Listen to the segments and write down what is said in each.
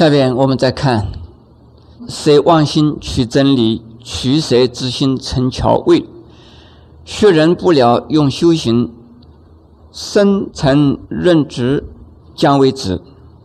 下面我们再看：谁妄心取真理，取谁之心成桥位？学人不了用修行，深成任职将为止。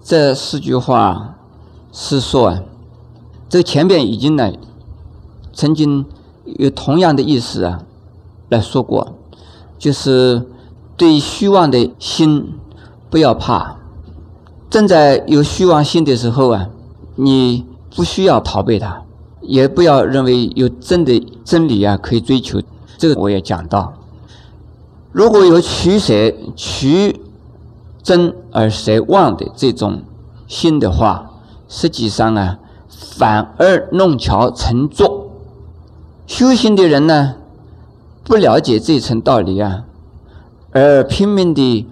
这四句话是说啊，这前边已经呢，曾经有同样的意思啊来说过，就是对虚妄的心不要怕。正在有虚妄心的时候啊，你不需要逃避它，也不要认为有真的真理啊可以追求。这个我也讲到，如果有取舍、取真而舍妄的这种心的话，实际上啊，反而弄巧成拙。修行的人呢，不了解这层道理啊，而拼命的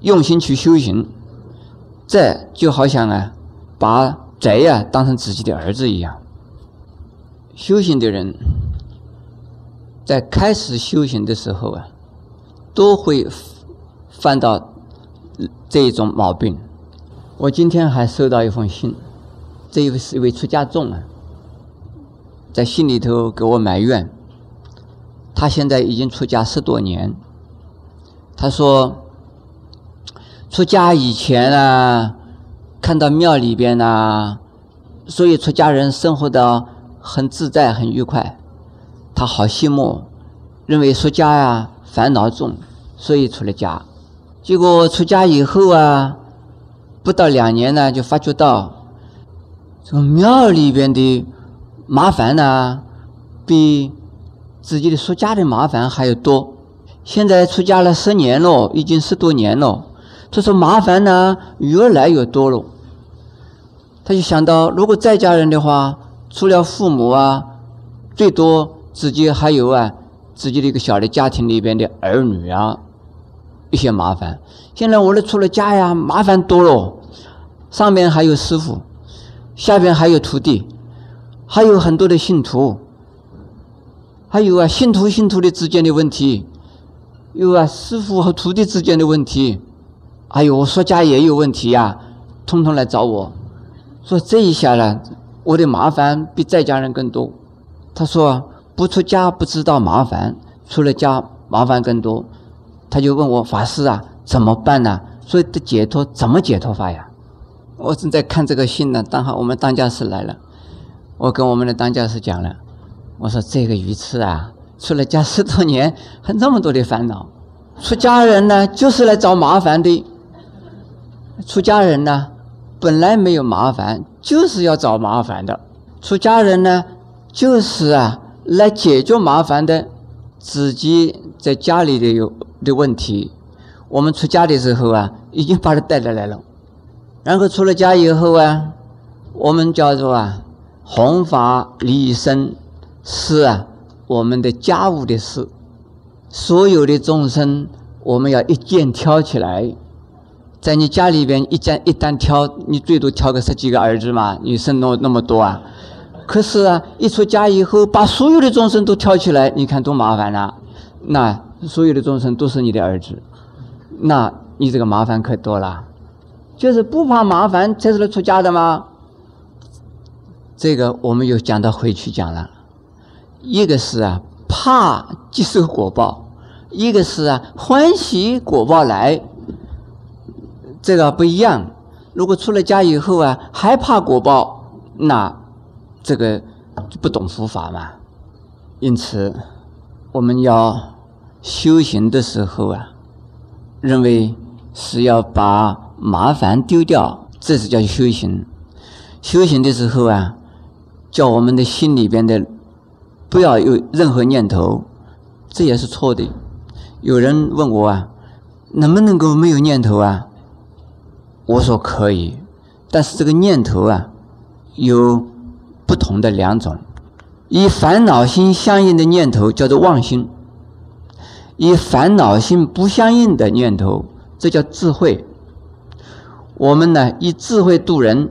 用心去修行。这就好像啊，把贼呀当成自己的儿子一样。修行的人在开始修行的时候啊，都会犯到这一种毛病。我今天还收到一封信，这一位是一位出家众啊，在信里头给我埋怨，他现在已经出家十多年，他说。出家以前啊，看到庙里边呢，所以出家人生活的很自在、很愉快，他好羡慕，认为出家呀烦恼重，所以出了家。结果出家以后啊，不到两年呢，就发觉到这个庙里边的麻烦呢，比自己的出家的麻烦还要多。现在出家了十年了，已经十多年了。他说：“麻烦呢，越来越多了。”他就想到，如果在家人的话，除了父母啊，最多自己还有啊，自己的一个小的家庭里边的儿女啊，一些麻烦。现在我的出了家呀，麻烦多了，上面还有师傅，下边还有徒弟，还有很多的信徒，还有啊，信徒信徒的之间的问题，有啊，师傅和徒弟之间的问题。哎呦，我说家也有问题呀，通通来找我，说这一下呢，我的麻烦比在家人更多。他说不出家不知道麻烦，出了家麻烦更多。他就问我法师啊，怎么办呢？所以的解脱怎么解脱法呀？我正在看这个信呢，刚好我们当家师来了，我跟我们的当家师讲了，我说这个鱼痴啊，出了家十多年，还那么多的烦恼，出家人呢就是来找麻烦的。出家人呢，本来没有麻烦，就是要找麻烦的。出家人呢，就是啊，来解决麻烦的。自己在家里的有的问题，我们出家的时候啊，已经把他带来来了。然后出了家以后啊，我们叫做啊，弘法利生是啊，我们的家务的事。所有的众生，我们要一肩挑起来。在你家里边，一家一单挑，你最多挑个十几个儿子嘛，你生那那么多啊？可是啊，一出家以后，把所有的众生都挑起来，你看多麻烦呐！那所有的众生都是你的儿子，那你这个麻烦可多了。就是不怕麻烦才是来出家的吗？这个我们又讲到回去讲了，一个是啊怕接受果报，一个是啊欢喜果报来。这个不一样。如果出了家以后啊，还怕果报，那这个就不懂佛法嘛。因此，我们要修行的时候啊，认为是要把麻烦丢掉，这是叫修行。修行的时候啊，叫我们的心里边的不要有任何念头，这也是错的。有人问我啊，能不能够没有念头啊？我说可以，但是这个念头啊，有不同的两种，以烦恼心相应的念头叫做妄心，以烦恼心不相应的念头，这叫智慧。我们呢，以智慧度人，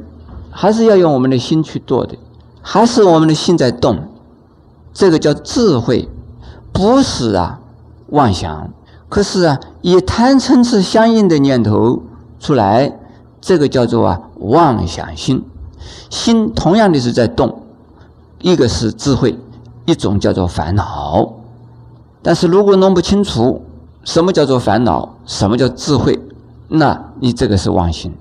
还是要用我们的心去做的，还是我们的心在动，这个叫智慧，不是啊妄想。可是啊，以贪嗔痴相应的念头出来。这个叫做啊妄想心。心同样的是在动，一个是智慧，一种叫做烦恼。但是如果弄不清楚什么叫做烦恼，什么叫智慧，那你这个是妄心。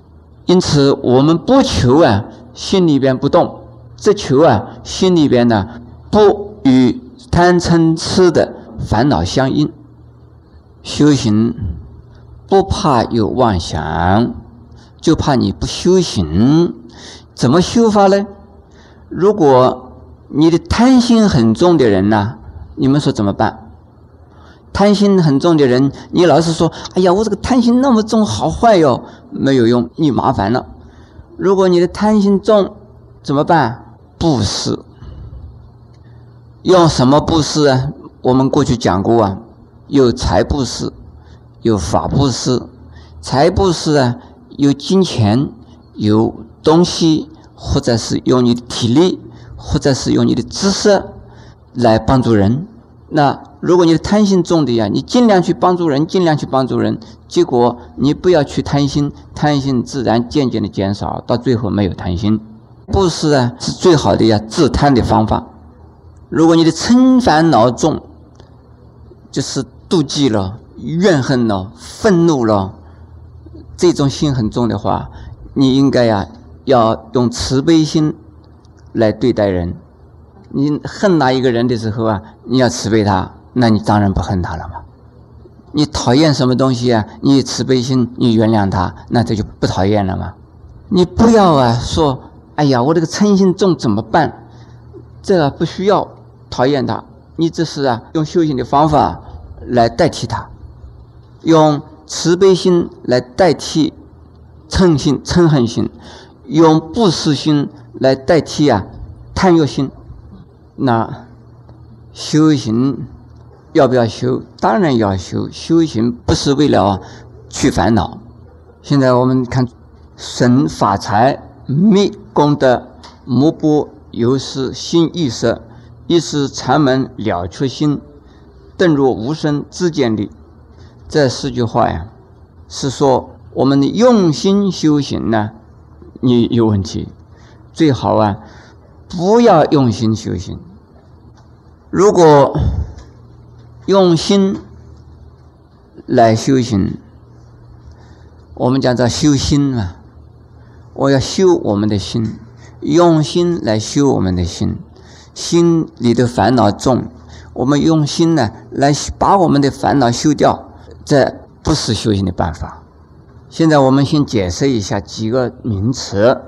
因此，我们不求啊，心里边不动，只求啊，心里边呢不与贪嗔痴的烦恼相应。修行不怕有妄想，就怕你不修行。怎么修法呢？如果你的贪心很重的人呢，你们说怎么办？贪心很重的人，你老是说：“哎呀，我这个贪心那么重，好坏哟！”没有用，你麻烦了。如果你的贪心重，怎么办？布施。用什么布施啊？我们过去讲过啊，有财布施，有法布施。财布施啊，有金钱，有。东西，或者是用你的体力，或者是用你的知识来帮助人。那如果你的贪心重的呀，你尽量去帮助人，尽量去帮助人。结果你不要去贪心，贪心自然渐渐的减少，到最后没有贪心。布施啊，是最好的呀治贪的方法。如果你的嗔烦恼重，就是妒忌了、怨恨了、愤怒了，这种心很重的话，你应该呀。要用慈悲心来对待人。你恨哪一个人的时候啊，你要慈悲他，那你当然不恨他了嘛。你讨厌什么东西啊？你慈悲心，你原谅他，那这就不讨厌了嘛。你不要啊说，哎呀，我这个嗔心重怎么办？这不需要讨厌他，你只是啊用修行的方法来代替他，用慈悲心来代替嗔心、嗔恨心。用不施心来代替啊贪欲心，那修行要不要修？当然要修。修行不是为了去烦恼。现在我们看神法财灭功德目不由是心意识，一是禅门了却心，顿入无声自见力。这四句话呀，是说我们的用心修行呢。你有问题，最好啊，不要用心修行。如果用心来修行，我们讲叫修心嘛。我要修我们的心，用心来修我们的心。心里的烦恼重，我们用心呢来把我们的烦恼修掉，这不是修行的办法。现在我们先解释一下几个名词。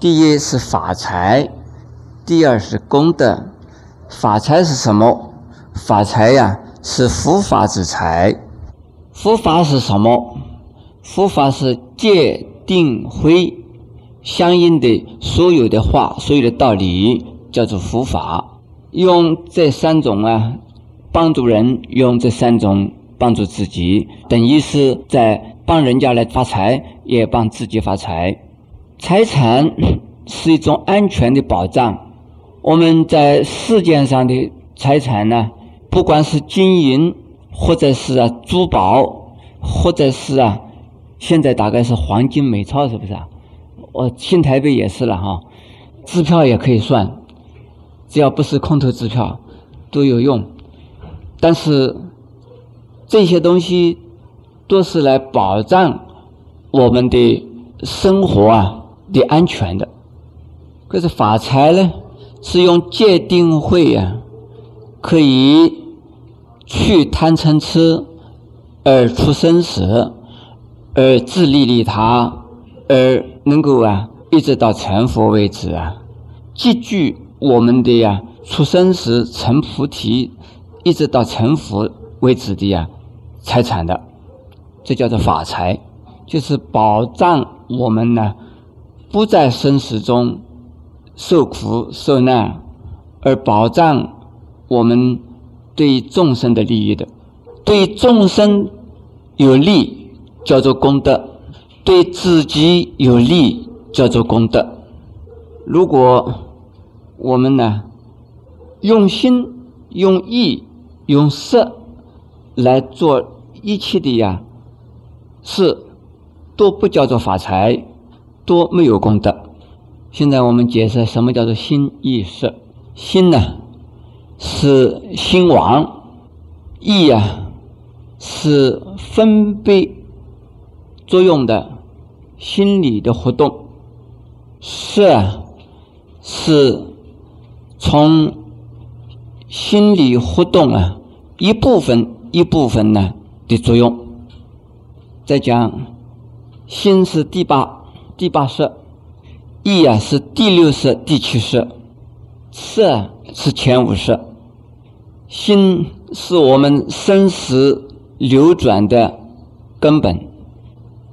第一是法财，第二是功德。法财是什么？法财呀，是佛法之财。佛法是什么？佛法是戒定慧相应的所有的话，所有的道理叫做佛法。用这三种啊，帮助人；用这三种帮助自己，等于是在。帮人家来发财，也帮自己发财。财产是一种安全的保障。我们在世界上的财产呢，不管是金银，或者是啊珠宝，或者是啊，现在大概是黄金、美钞，是不是啊？我新台币也是了哈，支票也可以算，只要不是空头支票都有用。但是这些东西。都是来保障我们的生活啊的安全的。可是法财呢，是用戒定慧啊，可以去贪嗔痴，而出生死，而自利利他，而能够啊一直到成佛为止啊，积聚我们的呀出生时成菩提，一直到成佛为止的呀财产的。这叫做法财，就是保障我们呢不在生死中受苦受难，而保障我们对众生的利益的。对众生有利叫做功德，对自己有利叫做功德。如果我们呢用心、用意、用色来做一切的呀。是，都不叫做法财，都没有功德。现在我们解释什么叫做心意识？心呢是心王，意啊是分别作用的心理的活动，色啊是从心理活动啊一部分一部分呢的作用。再讲心是第八第八识。意啊是第六识、第七识，色是前五识，心是我们生死流转的根本，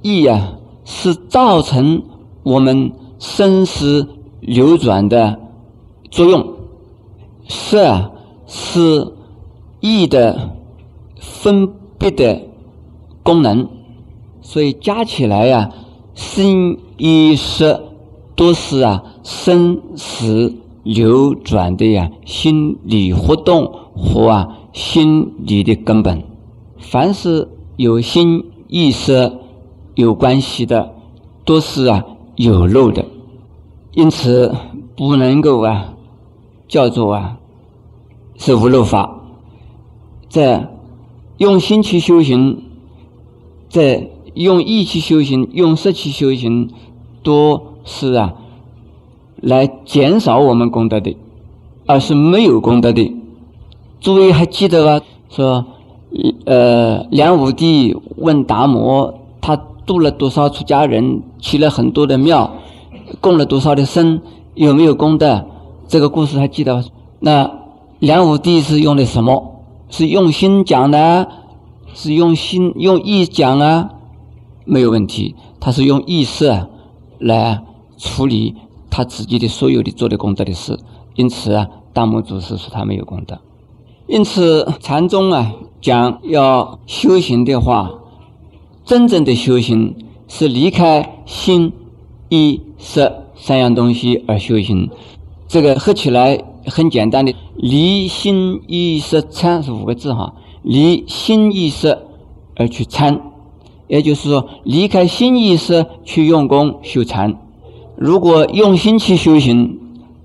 意啊是造成我们生死流转的作用，色是意的分别的功能，所以加起来呀，心意识。都是啊，生死流转的呀，心理活动和啊心理的根本。凡是有心意识有关系的，都是啊有漏的，因此不能够啊叫做啊是无漏法。在用心去修行，在用意去修行，用色去修行，都。是啊，来减少我们功德的，而是没有功德的。诸位还记得吧？说，呃，梁武帝问达摩，他度了多少出家人，起了很多的庙，供了多少的僧，有没有功德？这个故事还记得吧？那梁武帝是用的什么？是用心讲的，是用心用意讲啊？没有问题，他是用意识来。处理他自己的所有的做的功德的事，因此啊，大摩祖师说他没有功德。因此禅宗啊讲要修行的话，真正的修行是离开心、意、识三样东西而修行。这个合起来很简单的，离心、意、识、参是五个字哈。离心意识而去参，也就是说离开心意识去用功修禅。如果用心去修行，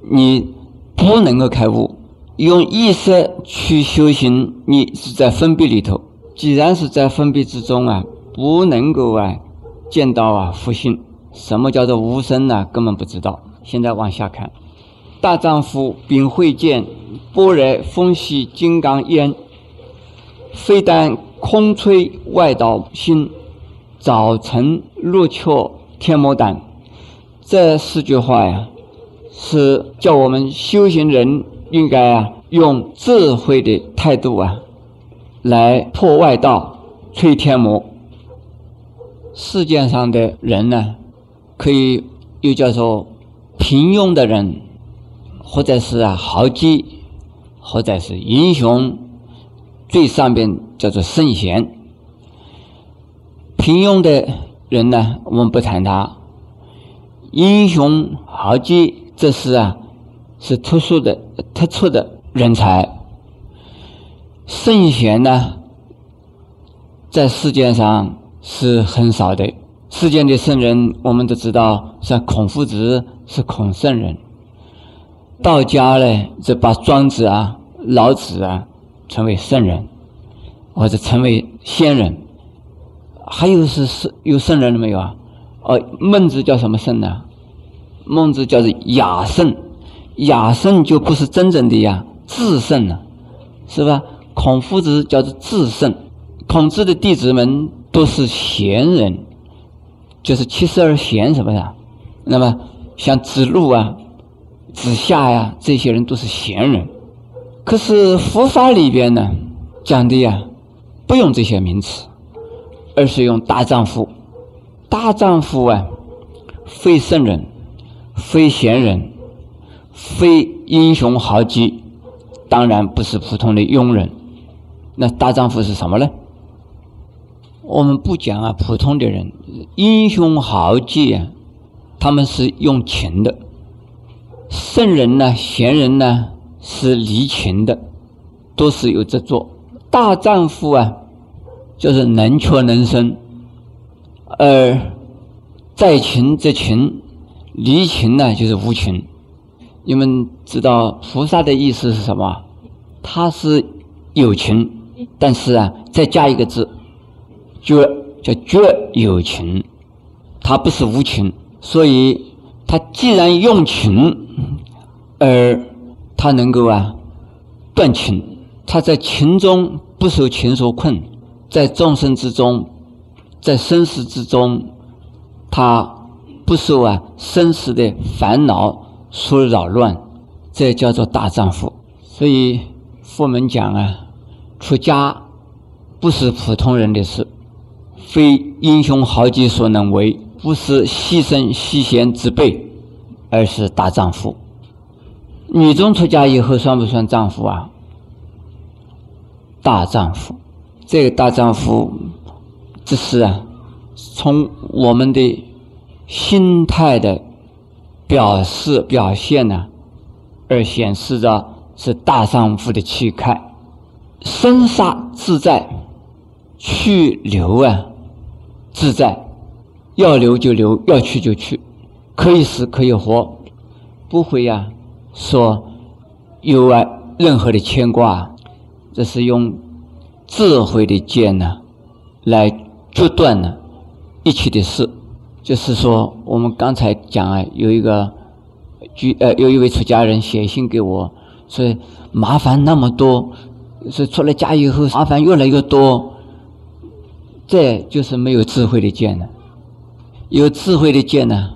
你不能够开悟；用意识去修行，你是在分别里头。既然是在分别之中啊，不能够啊见到啊佛性。什么叫做无生呢？根本不知道。现在往下看，大丈夫秉慧见，般若风息金刚烟，非但空吹外道心，早晨入却天魔胆。这四句话呀，是叫我们修行人应该啊，用智慧的态度啊，来破外道、摧天魔。世界上的人呢，可以又叫做平庸的人，或者是啊豪杰，或者是英雄，最上边叫做圣贤。平庸的人呢，我们不谈他。英雄豪杰，这是啊，是特殊的、特殊的人才。圣贤呢，在世界上是很少的。世间的圣人，我们都知道，像孔夫子是孔圣人。道家呢，就把庄子啊、老子啊称为圣人，或者称为仙人。还有是是有圣人了没有啊？哦，孟子叫什么圣呢？孟子叫做雅圣，雅圣就不是真正的呀至圣了，是吧？孔夫子叫做至圣，孔子的弟子们都是贤人，就是七十二贤，是不是？那么像子路啊、子夏呀，这些人都是贤人。可是佛法里边呢，讲的呀，不用这些名词，而是用大丈夫。大丈夫啊，非圣人，非贤人，非英雄豪杰，当然不是普通的庸人。那大丈夫是什么呢？我们不讲啊，普通的人，英雄豪杰啊，他们是用情的；圣人呢，贤人呢，是离情的，都是有这做。大丈夫啊，就是能屈能伸。而在勤则勤，离勤呢就是无情。你们知道菩萨的意思是什么？他是有情，但是啊，再加一个字，绝叫绝有情，他不是无情。所以，他既然用情，而他能够啊断情，他在情中不受情所困，在众生之中，在生死之中，他不受啊生死的烦恼。所扰乱，这叫做大丈夫。所以佛门讲啊，出家不是普通人的事，非英雄豪杰所能为，不是牺牲牺贤之辈，而是大丈夫。女中出家以后算不算丈夫啊？大丈夫，这个大丈夫，这是啊，从我们的心态的。表示表现呢，而显示着是大丈夫的气概，生杀自在，去留啊自在，要留就留，要去就去，可以死可以活，不会呀说有啊任何的牵挂，这是用智慧的剑呢来决断呢一切的事。就是说，我们刚才讲啊，有一个，居呃，有一位出家人写信给我，说麻烦那么多，是出了家以后麻烦越来越多，这就是没有智慧的剑了。有智慧的剑呢，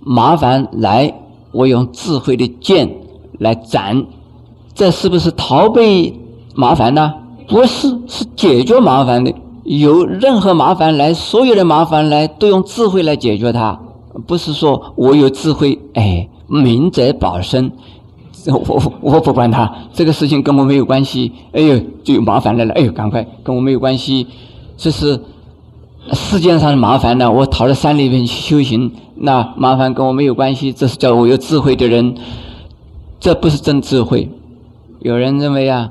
麻烦来，我用智慧的剑来斩，这是不是逃避麻烦呢？不是，是解决麻烦的。有任何麻烦来，所有的麻烦来，都用智慧来解决它。不是说我有智慧，哎，明哲保身，我我不管他，这个事情跟我没有关系。哎呦，就有麻烦来了，哎呦，赶快跟我没有关系。这是世界上的麻烦呢，我逃到山里面去修行，那麻烦跟我没有关系。这是叫我有智慧的人，这不是真智慧。有人认为啊。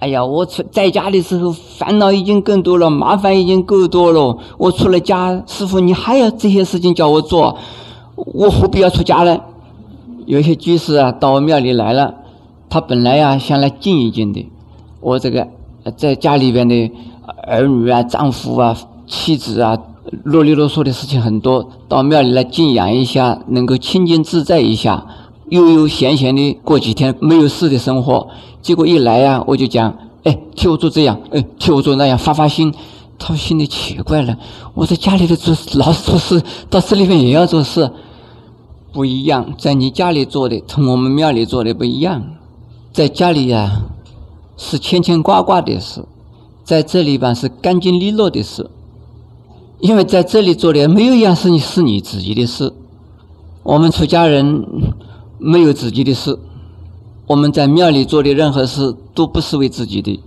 哎呀，我出在家的时候烦恼已经更多了，麻烦已经够多了。我出了家，师傅你还要这些事情叫我做，我何必要出家呢？有些居士啊，到我庙里来了，他本来呀想来静一静的。我这个在家里边的儿女啊、丈夫啊、妻子啊，啰里啰嗦的事情很多，到庙里来静养一下，能够清净自在一下。悠悠闲闲的过几天没有事的生活，结果一来呀，我就讲，哎，替我做这样，哎，替我做那样，发发心。他心里奇怪了，我在家里的做老是做事，到这里面也要做事，不一样。在你家里做的，同我们庙里做的不一样。在家里呀，是牵牵挂挂的事，在这里吧是干净利落的事，因为在这里做的没有一样是你是你自己的事。我们出家人。没有自己的事，我们在庙里做的任何事都不是为自己的，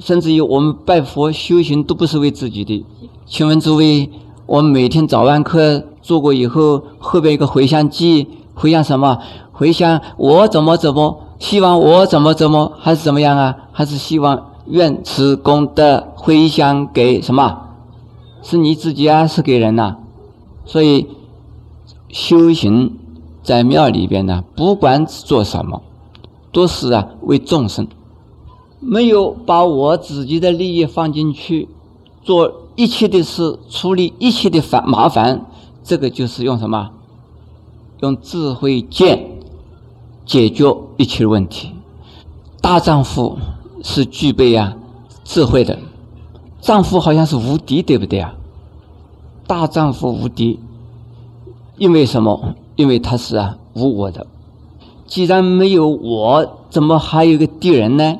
甚至于我们拜佛修行都不是为自己的。请问诸位，我们每天早晚课做过以后，后边一个回向记，回向什么？回向我怎么怎么，希望我怎么怎么，还是怎么样啊？还是希望愿持功德回向给什么？是你自己啊，是给人呐？所以修行。在庙里边呢，不管做什么，都是啊为众生，没有把我自己的利益放进去，做一切的事，处理一切的烦麻烦，这个就是用什么？用智慧剑解决一切问题。大丈夫是具备啊智慧的，丈夫好像是无敌，对不对啊？大丈夫无敌，因为什么？因为他是啊无我的，既然没有我，怎么还有个敌人呢？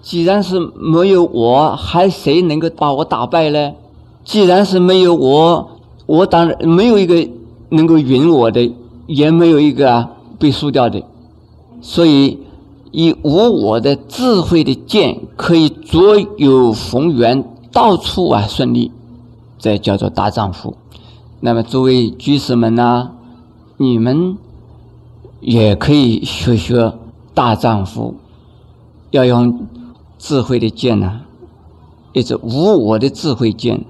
既然是没有我，还谁能够把我打败呢？既然是没有我，我当然没有一个能够赢我的，也没有一个啊被输掉的。所以，以无我的智慧的剑，可以左右逢源，到处啊顺利，这叫做大丈夫。那么，诸位居士们呢？你们也可以学学大丈夫，要用智慧的剑呢，一支无我的智慧剑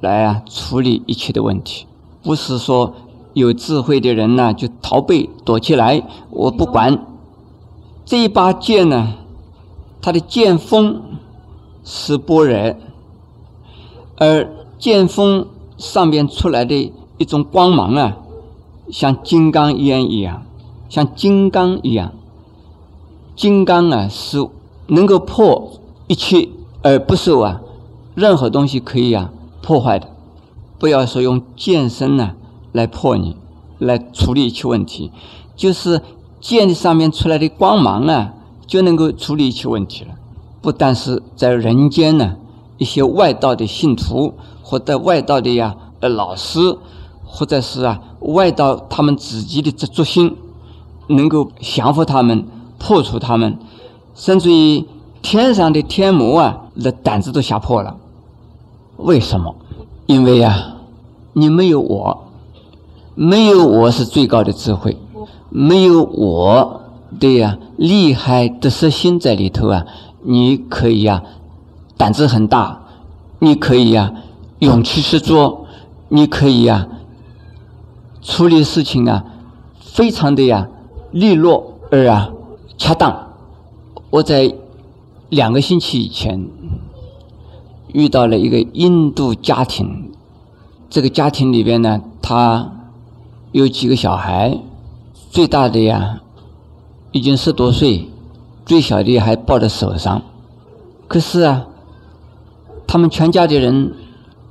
来啊处理一切的问题。不是说有智慧的人呢就逃避躲起来，我不管。这一把剑呢，它的剑锋是般若，而剑锋上面出来的一种光芒啊，像金刚一样一样，像金刚一样。金刚啊，是能够破一切而不受啊任何东西可以啊破坏的。不要说用剑身呢来破你，来处理一切问题，就是剑上面出来的光芒啊，就能够处理一切问题了。不但是在人间呢，一些外道的信徒或者外道的呀呃老师，或者是啊外道他们自己的执着心，能够降服他们。破除他们，甚至于天上的天魔啊，那胆子都吓破了。为什么？因为呀，你没有我，没有我是最高的智慧，没有我的呀厉害的色心在里头啊，你可以呀胆子很大，你可以呀勇气十足，你可以呀处理事情啊非常的呀利落而啊。恰当。我在两个星期以前遇到了一个印度家庭，这个家庭里边呢，他有几个小孩，最大的呀已经十多岁，最小的还抱在手上。可是啊，他们全家的人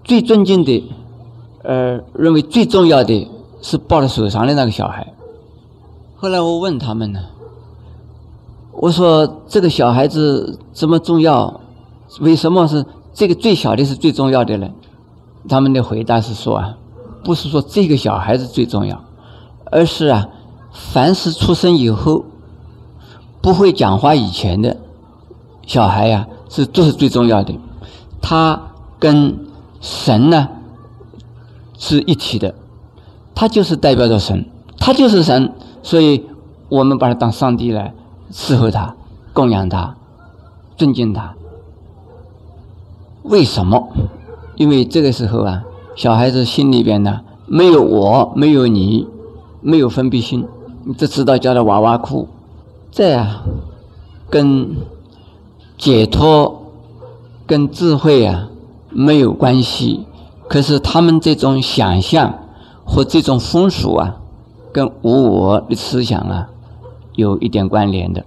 最尊敬的，呃，认为最重要的是抱在手上的那个小孩。后来我问他们呢。我说这个小孩子这么重要？为什么是这个最小的是最重要的呢？他们的回答是说啊，不是说这个小孩子最重要，而是啊，凡是出生以后不会讲话以前的小孩呀，是都是最重要的。他跟神呢是一体的，他就是代表着神，他就是神，所以我们把他当上帝来。伺候他，供养他，尊敬他。为什么？因为这个时候啊，小孩子心里边呢，没有我，没有你，没有分别心，你只知道叫他娃娃哭。这啊，跟解脱、跟智慧啊没有关系。可是他们这种想象和这种风俗啊，跟无我的思想啊。有一点关联的。